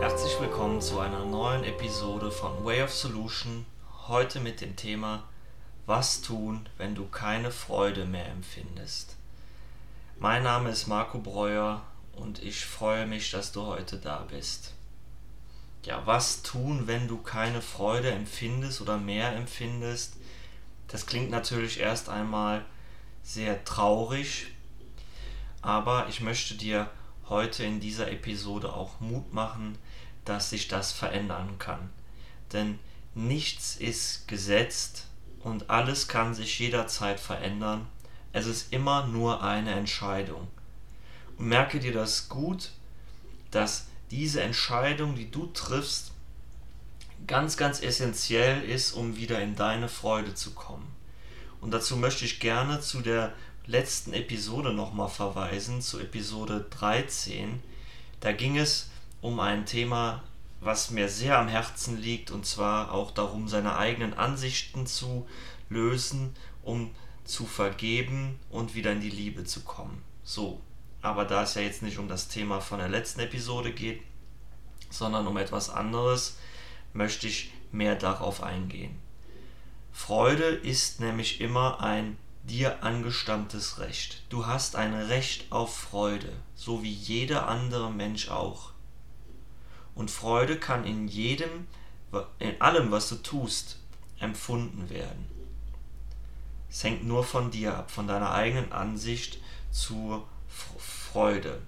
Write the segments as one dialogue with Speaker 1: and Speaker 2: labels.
Speaker 1: Herzlich willkommen zu einer neuen Episode von Way of Solution. Heute mit dem Thema Was tun, wenn du keine Freude mehr empfindest. Mein Name ist Marco Breuer und ich freue mich, dass du heute da bist. Ja, was tun, wenn du keine Freude empfindest oder mehr empfindest? Das klingt natürlich erst einmal sehr traurig, aber ich möchte dir heute in dieser Episode auch Mut machen, dass sich das verändern kann. Denn nichts ist gesetzt und alles kann sich jederzeit verändern. Es ist immer nur eine Entscheidung. Und merke dir das gut, dass diese Entscheidung, die du triffst, ganz, ganz essentiell ist, um wieder in deine Freude zu kommen. Und dazu möchte ich gerne zu der letzten Episode nochmal verweisen, zu Episode 13. Da ging es um ein Thema, was mir sehr am Herzen liegt, und zwar auch darum, seine eigenen Ansichten zu lösen, um zu vergeben und wieder in die Liebe zu kommen. So, aber da es ja jetzt nicht um das Thema von der letzten Episode geht, sondern um etwas anderes, möchte ich mehr darauf eingehen. Freude ist nämlich immer ein dir angestammtes Recht. Du hast ein Recht auf Freude, so wie jeder andere Mensch auch. Und Freude kann in jedem, in allem, was du tust, empfunden werden. Es hängt nur von dir ab, von deiner eigenen Ansicht zur Freude.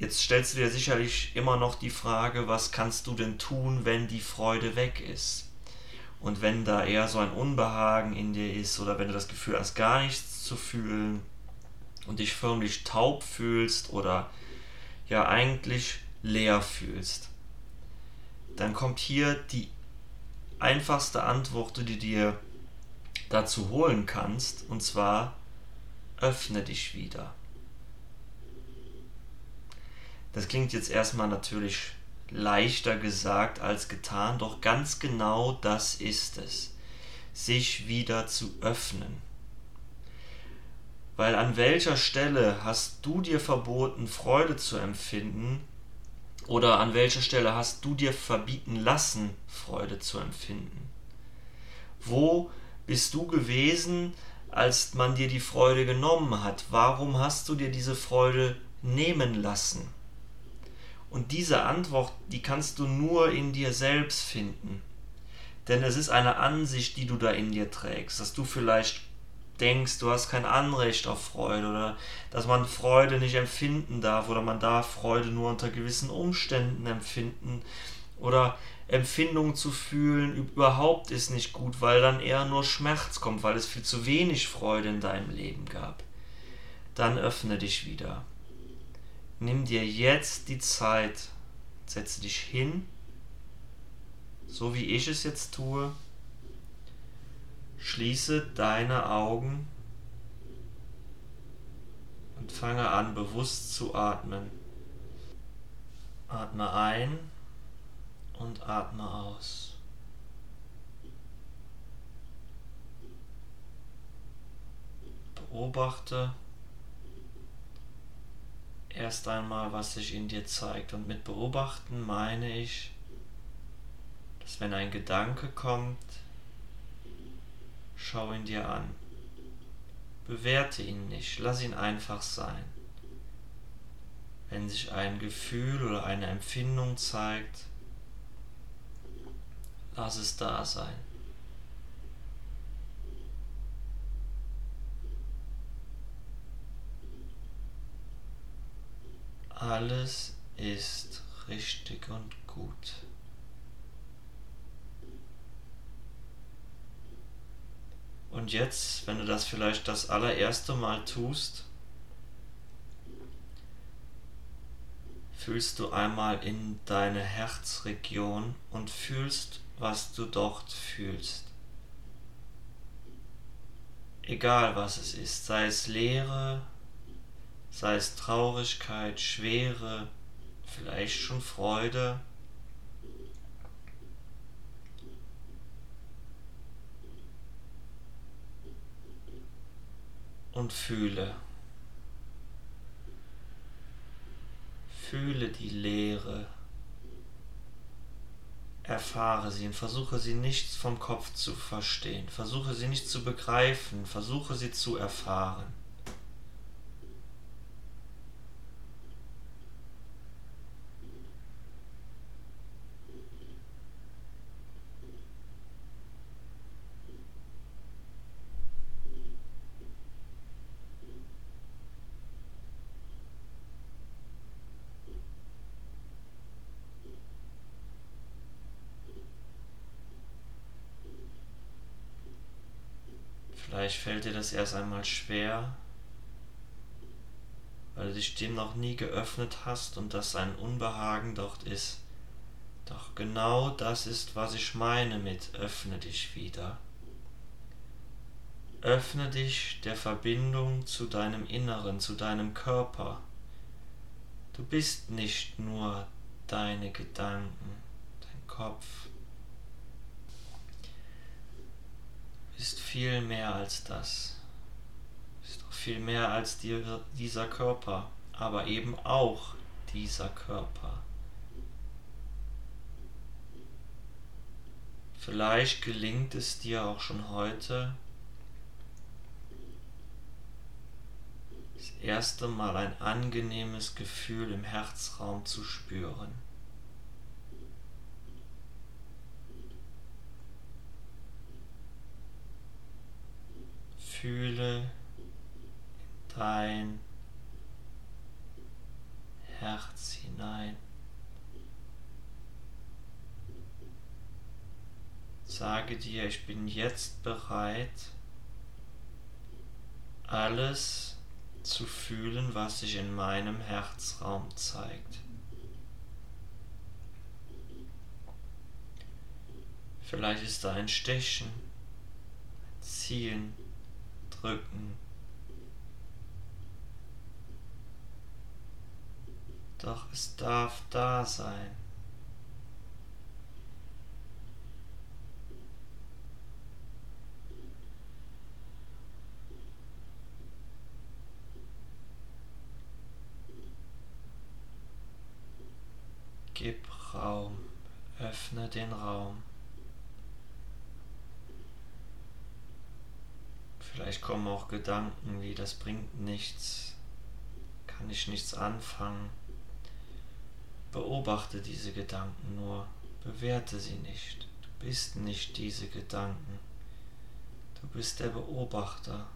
Speaker 1: Jetzt stellst du dir sicherlich immer noch die Frage, was kannst du denn tun, wenn die Freude weg ist? Und wenn da eher so ein Unbehagen in dir ist oder wenn du das Gefühl hast, gar nichts zu fühlen und dich förmlich taub fühlst oder ja eigentlich leer fühlst, dann kommt hier die einfachste Antwort, die du dir dazu holen kannst, und zwar öffne dich wieder. Das klingt jetzt erstmal natürlich leichter gesagt als getan, doch ganz genau das ist es, sich wieder zu öffnen. Weil an welcher Stelle hast du dir verboten, Freude zu empfinden, oder an welcher Stelle hast du dir verbieten lassen, Freude zu empfinden? Wo bist du gewesen, als man dir die Freude genommen hat? Warum hast du dir diese Freude nehmen lassen? Und diese Antwort, die kannst du nur in dir selbst finden. Denn es ist eine Ansicht, die du da in dir trägst, dass du vielleicht denkst, du hast kein Anrecht auf Freude oder dass man Freude nicht empfinden darf oder man darf Freude nur unter gewissen Umständen empfinden oder Empfindungen zu fühlen überhaupt ist nicht gut, weil dann eher nur Schmerz kommt, weil es viel zu wenig Freude in deinem Leben gab. Dann öffne dich wieder. Nimm dir jetzt die Zeit, setze dich hin, so wie ich es jetzt tue, Schließe deine Augen und fange an bewusst zu atmen. Atme ein und atme aus. Beobachte erst einmal, was sich in dir zeigt. Und mit beobachten meine ich, dass wenn ein Gedanke kommt, Schau ihn dir an. Bewerte ihn nicht, lass ihn einfach sein. Wenn sich ein Gefühl oder eine Empfindung zeigt, lass es da sein. Alles ist richtig und gut. Und jetzt, wenn du das vielleicht das allererste Mal tust, fühlst du einmal in deine Herzregion und fühlst, was du dort fühlst. Egal was es ist, sei es Leere, sei es Traurigkeit, Schwere, vielleicht schon Freude, und fühle. Fühle die Leere. Erfahre sie und versuche sie nicht vom Kopf zu verstehen. Versuche sie nicht zu begreifen. Versuche sie zu erfahren. Vielleicht fällt dir das erst einmal schwer, weil du dich dem noch nie geöffnet hast und dass ein Unbehagen dort ist. Doch genau das ist, was ich meine mit öffne dich wieder. Öffne dich der Verbindung zu deinem Inneren, zu deinem Körper. Du bist nicht nur deine Gedanken, dein Kopf, ist viel mehr als das. Ist auch viel mehr als die, dieser Körper, aber eben auch dieser Körper. Vielleicht gelingt es dir auch schon heute, das erste Mal ein angenehmes Gefühl im Herzraum zu spüren. Fühle in dein Herz hinein. Sage dir, ich bin jetzt bereit, alles zu fühlen, was sich in meinem Herzraum zeigt. Vielleicht ist da ein Stechen, ein Ziehen, drücken. Doch es darf da sein. Gib Raum, öffne den Raum. Vielleicht kommen auch Gedanken wie, das bringt nichts, kann ich nichts anfangen. Beobachte diese Gedanken nur, bewerte sie nicht. Du bist nicht diese Gedanken. Du bist der Beobachter.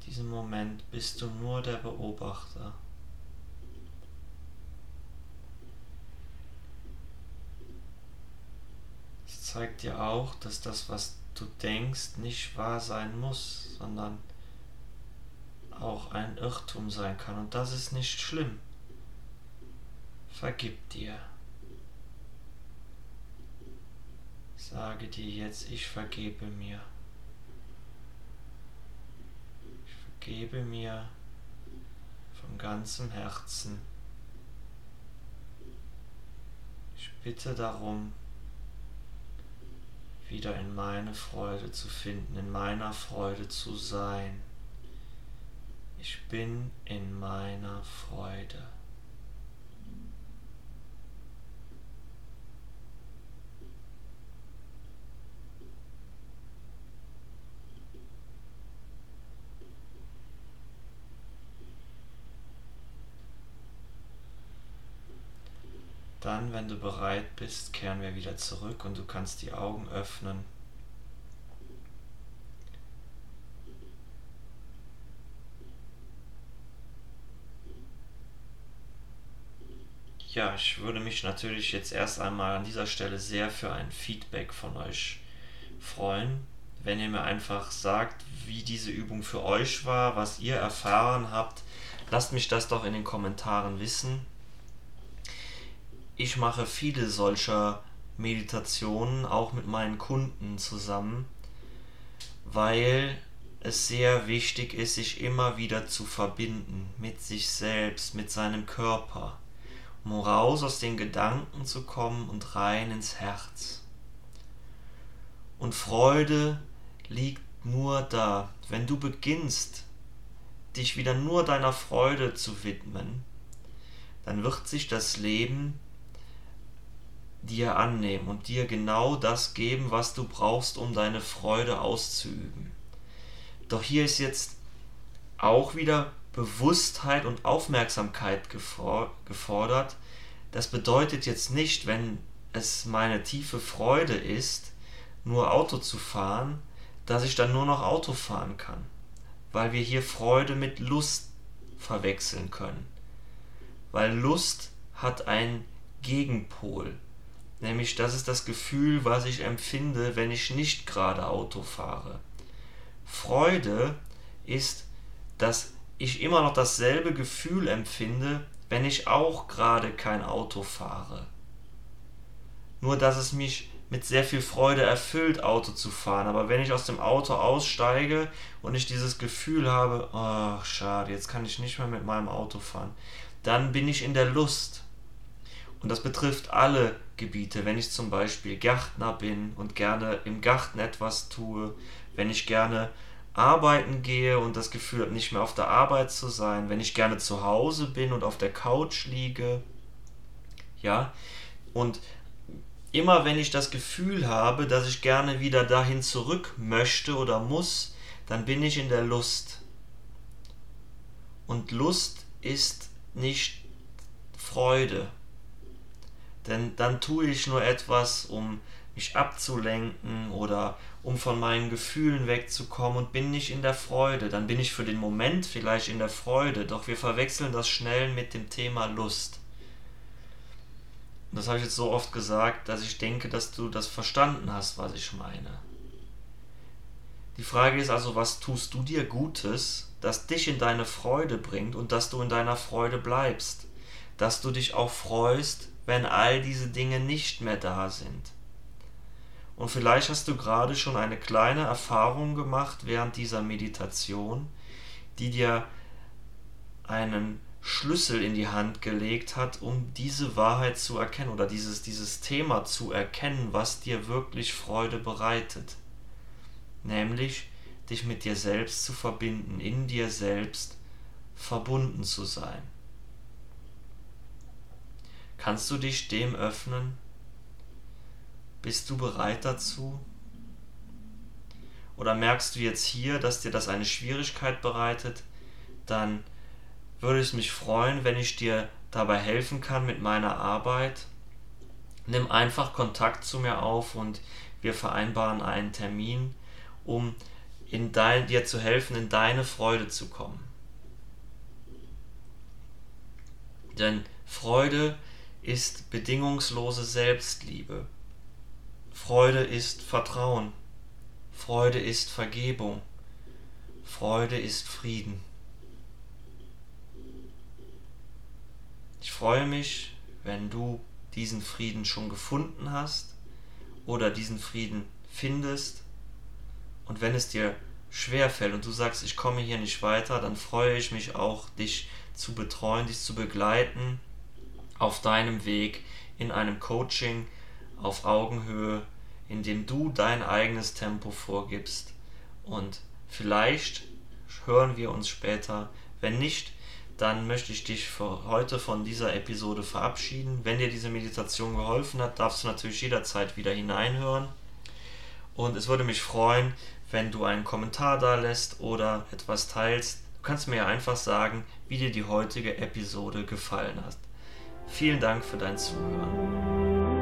Speaker 1: In diesem Moment bist du nur der Beobachter. Es zeigt dir auch, dass das, was du denkst, nicht wahr sein muss, sondern auch ein Irrtum sein kann. Und das ist nicht schlimm. Vergib dir. Sage dir jetzt, ich vergebe mir. Ich vergebe mir von ganzem Herzen. Ich bitte darum, wieder in meine Freude zu finden, in meiner Freude zu sein. Ich bin in meiner Freude. Dann, wenn du bereit bist, kehren wir wieder zurück und du kannst die Augen öffnen. Ja, ich würde mich natürlich jetzt erst einmal an dieser Stelle sehr für ein Feedback von euch freuen. Wenn ihr mir einfach sagt, wie diese Übung für euch war, was ihr erfahren habt, lasst mich das doch in den Kommentaren wissen ich mache viele solcher Meditationen auch mit meinen Kunden zusammen, weil es sehr wichtig ist, sich immer wieder zu verbinden mit sich selbst, mit seinem Körper, um raus aus den Gedanken zu kommen und rein ins Herz. Und Freude liegt nur da. Wenn du beginnst, dich wieder nur deiner Freude zu widmen, dann wird sich das Leben dir annehmen und dir genau das geben, was du brauchst, um deine Freude auszuüben. Doch hier ist jetzt auch wieder Bewusstheit und Aufmerksamkeit gefordert. Das bedeutet jetzt nicht, wenn es meine tiefe Freude ist, nur Auto zu fahren, dass ich dann nur noch Auto fahren kann, weil wir hier Freude mit Lust verwechseln können. Weil Lust hat einen Gegenpol, nämlich das ist das Gefühl, was ich empfinde, wenn ich nicht gerade Auto fahre. Freude ist, dass ich immer noch dasselbe Gefühl empfinde, wenn ich auch gerade kein Auto fahre. Nur dass es mich mit sehr viel Freude erfüllt, Auto zu fahren. Aber wenn ich aus dem Auto aussteige und ich dieses Gefühl habe, ach schade, jetzt kann ich nicht mehr mit meinem Auto fahren, dann bin ich in der Lust. Und das betrifft alle Gebiete. Wenn ich zum Beispiel Gärtner bin und gerne im Garten etwas tue, wenn ich gerne arbeiten gehe und das Gefühl habe, nicht mehr auf der Arbeit zu sein, wenn ich gerne zu Hause bin und auf der Couch liege, ja, und immer wenn ich das Gefühl habe, dass ich gerne wieder dahin zurück möchte oder muss, dann bin ich in der Lust. Und Lust ist nicht Freude. Denn dann tue ich nur etwas, um mich abzulenken oder um von meinen Gefühlen wegzukommen und bin nicht in der Freude. Dann bin ich für den Moment vielleicht in der Freude, doch wir verwechseln das schnell mit dem Thema Lust. Und das habe ich jetzt so oft gesagt, dass ich denke, dass du das verstanden hast, was ich meine. Die Frage ist also, was tust du dir Gutes, das dich in deine Freude bringt und dass du in deiner Freude bleibst, dass du dich auch freust, wenn all diese Dinge nicht mehr da sind. Und vielleicht hast du gerade schon eine kleine Erfahrung gemacht während dieser Meditation, die dir einen Schlüssel in die Hand gelegt hat, um diese Wahrheit zu erkennen oder dieses, dieses Thema zu erkennen, was dir wirklich Freude bereitet. Nämlich dich mit dir selbst zu verbinden, in dir selbst verbunden zu sein. Kannst du dich dem öffnen? Bist du bereit dazu? Oder merkst du jetzt hier, dass dir das eine Schwierigkeit bereitet? Dann würde es mich freuen, wenn ich dir dabei helfen kann mit meiner Arbeit. Nimm einfach Kontakt zu mir auf und wir vereinbaren einen Termin, um in dein, dir zu helfen, in deine Freude zu kommen. Denn Freude ist bedingungslose Selbstliebe. Freude ist Vertrauen. Freude ist Vergebung. Freude ist Frieden. Ich freue mich, wenn du diesen Frieden schon gefunden hast oder diesen Frieden findest. Und wenn es dir schwer fällt und du sagst, ich komme hier nicht weiter, dann freue ich mich auch, dich zu betreuen, dich zu begleiten auf deinem Weg in einem Coaching auf Augenhöhe, in dem du dein eigenes Tempo vorgibst. Und vielleicht hören wir uns später. Wenn nicht, dann möchte ich dich für heute von dieser Episode verabschieden. Wenn dir diese Meditation geholfen hat, darfst du natürlich jederzeit wieder hineinhören. Und es würde mich freuen, wenn du einen Kommentar da lässt oder etwas teilst. Du kannst mir ja einfach sagen, wie dir die heutige Episode gefallen hat. Vielen Dank für dein Zuhören.